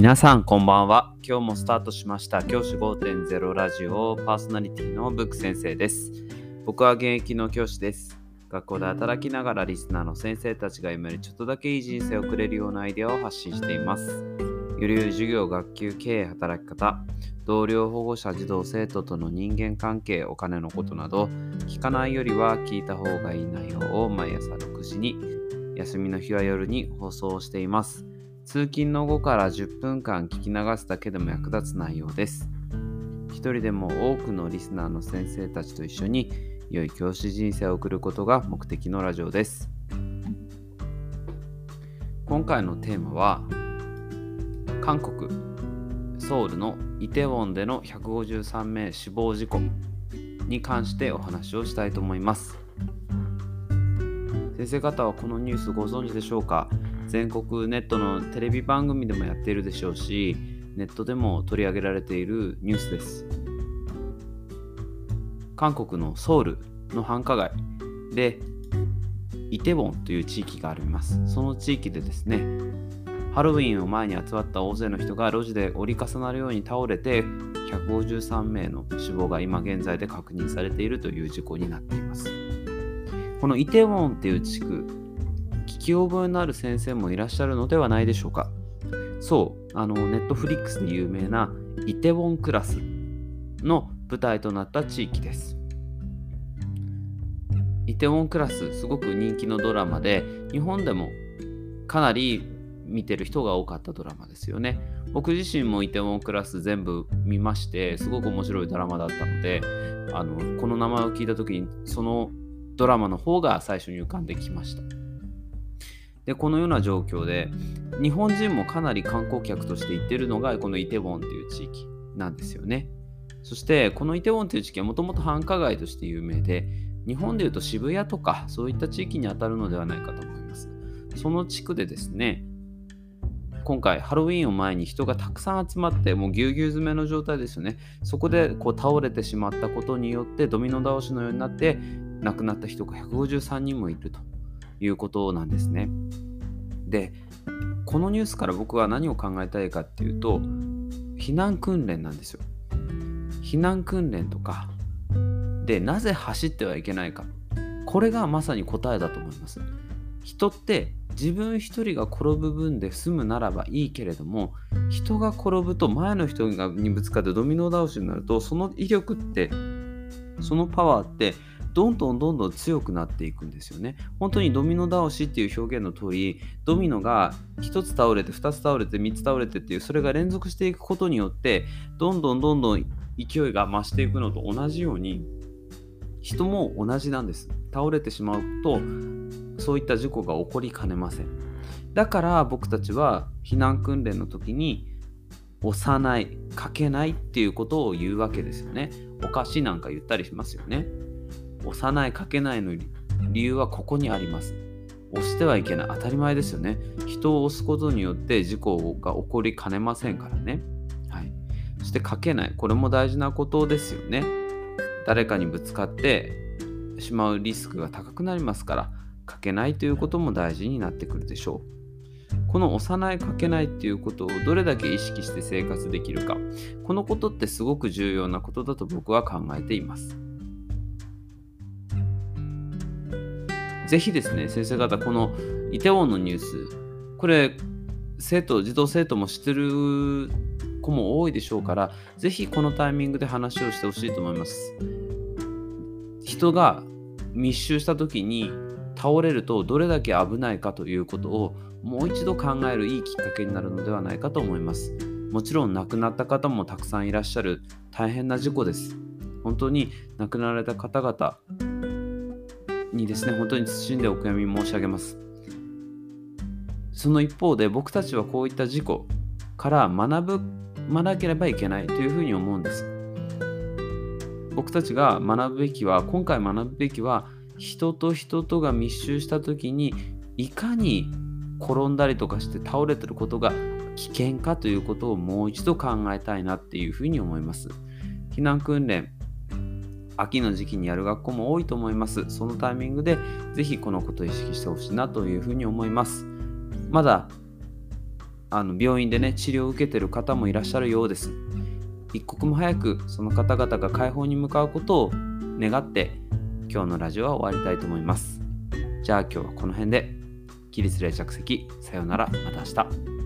皆さんこんばんは。今日もスタートしました。教師5.0ラジオパーソナリティのブック先生です。僕は現役の教師です。学校で働きながらリスナーの先生たちが夢にちょっとだけいい人生をくれるようなアイデアを発信しています。より良い授業、学級、経営、働き方、同僚、保護者、児童、生徒との人間関係、お金のことなど、聞かないよりは聞いた方がいい内容を毎朝6時に、休みの日は夜に放送しています。通勤の後から10分間聞き流すだけでも役立つ内容です。一人でも多くのリスナーの先生たちと一緒に良い教師人生を送ることが目的のラジオです。今回のテーマは韓国ソウルのイテウォンでの153名死亡事故に関してお話をしたいと思います。先生方はこのニュースご存知でしょうか？全国ネットのテレビ番組でもやっているでしょうしネットでも取り上げられているニュースです。韓国のソウルの繁華街でイテウォンという地域があります。その地域でですねハロウィンを前に集まった大勢の人が路地で折り重なるように倒れて153名の死亡が今現在で確認されているという事故になっています。このイテウォンっていう地区聞き覚えのある先生もいらっしゃるのではないでしょうか。そう、あの、ネットフリックスで有名なイテウォンクラスの舞台となった地域です。イテウォンクラス、すごく人気のドラマで、日本でもかなり見てる人が多かったドラマですよね。僕自身もイテウォンクラス全部見まして、すごく面白いドラマだったので、あのこの名前を聞いた時にそのドラマの方が最初に浮かんできました。でこのような状況で日本人もかなり観光客として行ってるのがこのイテウォンという地域なんですよね。そしてこのイテウォンという地域はもともと繁華街として有名で日本でいうと渋谷とかそういった地域にあたるのではないかと思います。その地区でですね今回ハロウィンを前に人がたくさん集まってもうぎゅうぎゅう詰めの状態ですよね。そこでこう倒れてしまったことによってドミノ倒しのようになって亡くなった人が153人もいるということなんですね。でこのニュースから僕は何を考えたいかっていうと避難訓練なんですよ。避難訓練とかでなぜ走ってはいけないかこれがまさに答えだと思います。人って自分一人が転ぶ分で済むならばいいけれども人が転ぶと前の人にぶつかってドミノ倒しになるとその威力ってそのパワーってどんどんどんどん強くなっていくんですよね。本当にドミノ倒しっていう表現の通り、ドミノが1つ倒れて、2つ倒れて、3つ倒れてっていう、それが連続していくことによって、どんどんどんどん勢いが増していくのと同じように、人も同じなんです。倒れてしまうと、そういった事故が起こりかねません。だから僕たちは避難訓練の時に、押さない、かけないっていうことを言うわけですよね。お菓子なんか言ったりしますよね。押さないかけないの理由はここにあります。押してはいけない。当たり前ですよね。人を押すことによって事故が起こりかねませんからね。はい。そしてかけない。これも大事なことですよね。誰かにぶつかってしまうリスクが高くなりますからかけないということも大事になってくるでしょう。この押さないかけないっていうことをどれだけ意識して生活できるか。このことってすごく重要なことだと僕は考えています。ぜひですね、先生方、このイテウォンのニュース、これ、生徒、児童生徒も知ってる子も多いでしょうから、ぜひこのタイミングで話をしてほしいと思います。人が密集した時に倒れるとどれだけ危ないかということをもう一度考えるいいきっかけになるのではないかと思います。もちろん亡くなった方もたくさんいらっしゃる大変な事故です。本当に亡くなられた方々、にですね、本当に謹んでお悔やみ申し上げます。その一方で僕たちはこういった事故から学ぶ、学なければいけないというふうに思うんです。僕たちが学ぶべきは、今回学ぶべきは、人と人とが密集した時にいかに転んだりとかして倒れてることが危険かということをもう一度考えたいなっていうふうに思います。避難訓練秋の時期にやる学校も多いと思います。そのタイミングでぜひこのことを意識してほしいなというふうに思います。まだあの病院でね治療を受けてる方もいらっしゃるようです。一刻も早くその方々が解放に向かうことを願って今日のラジオは終わりたいと思います。じゃあ今日はこの辺で。起立例着席さようなら。また明日。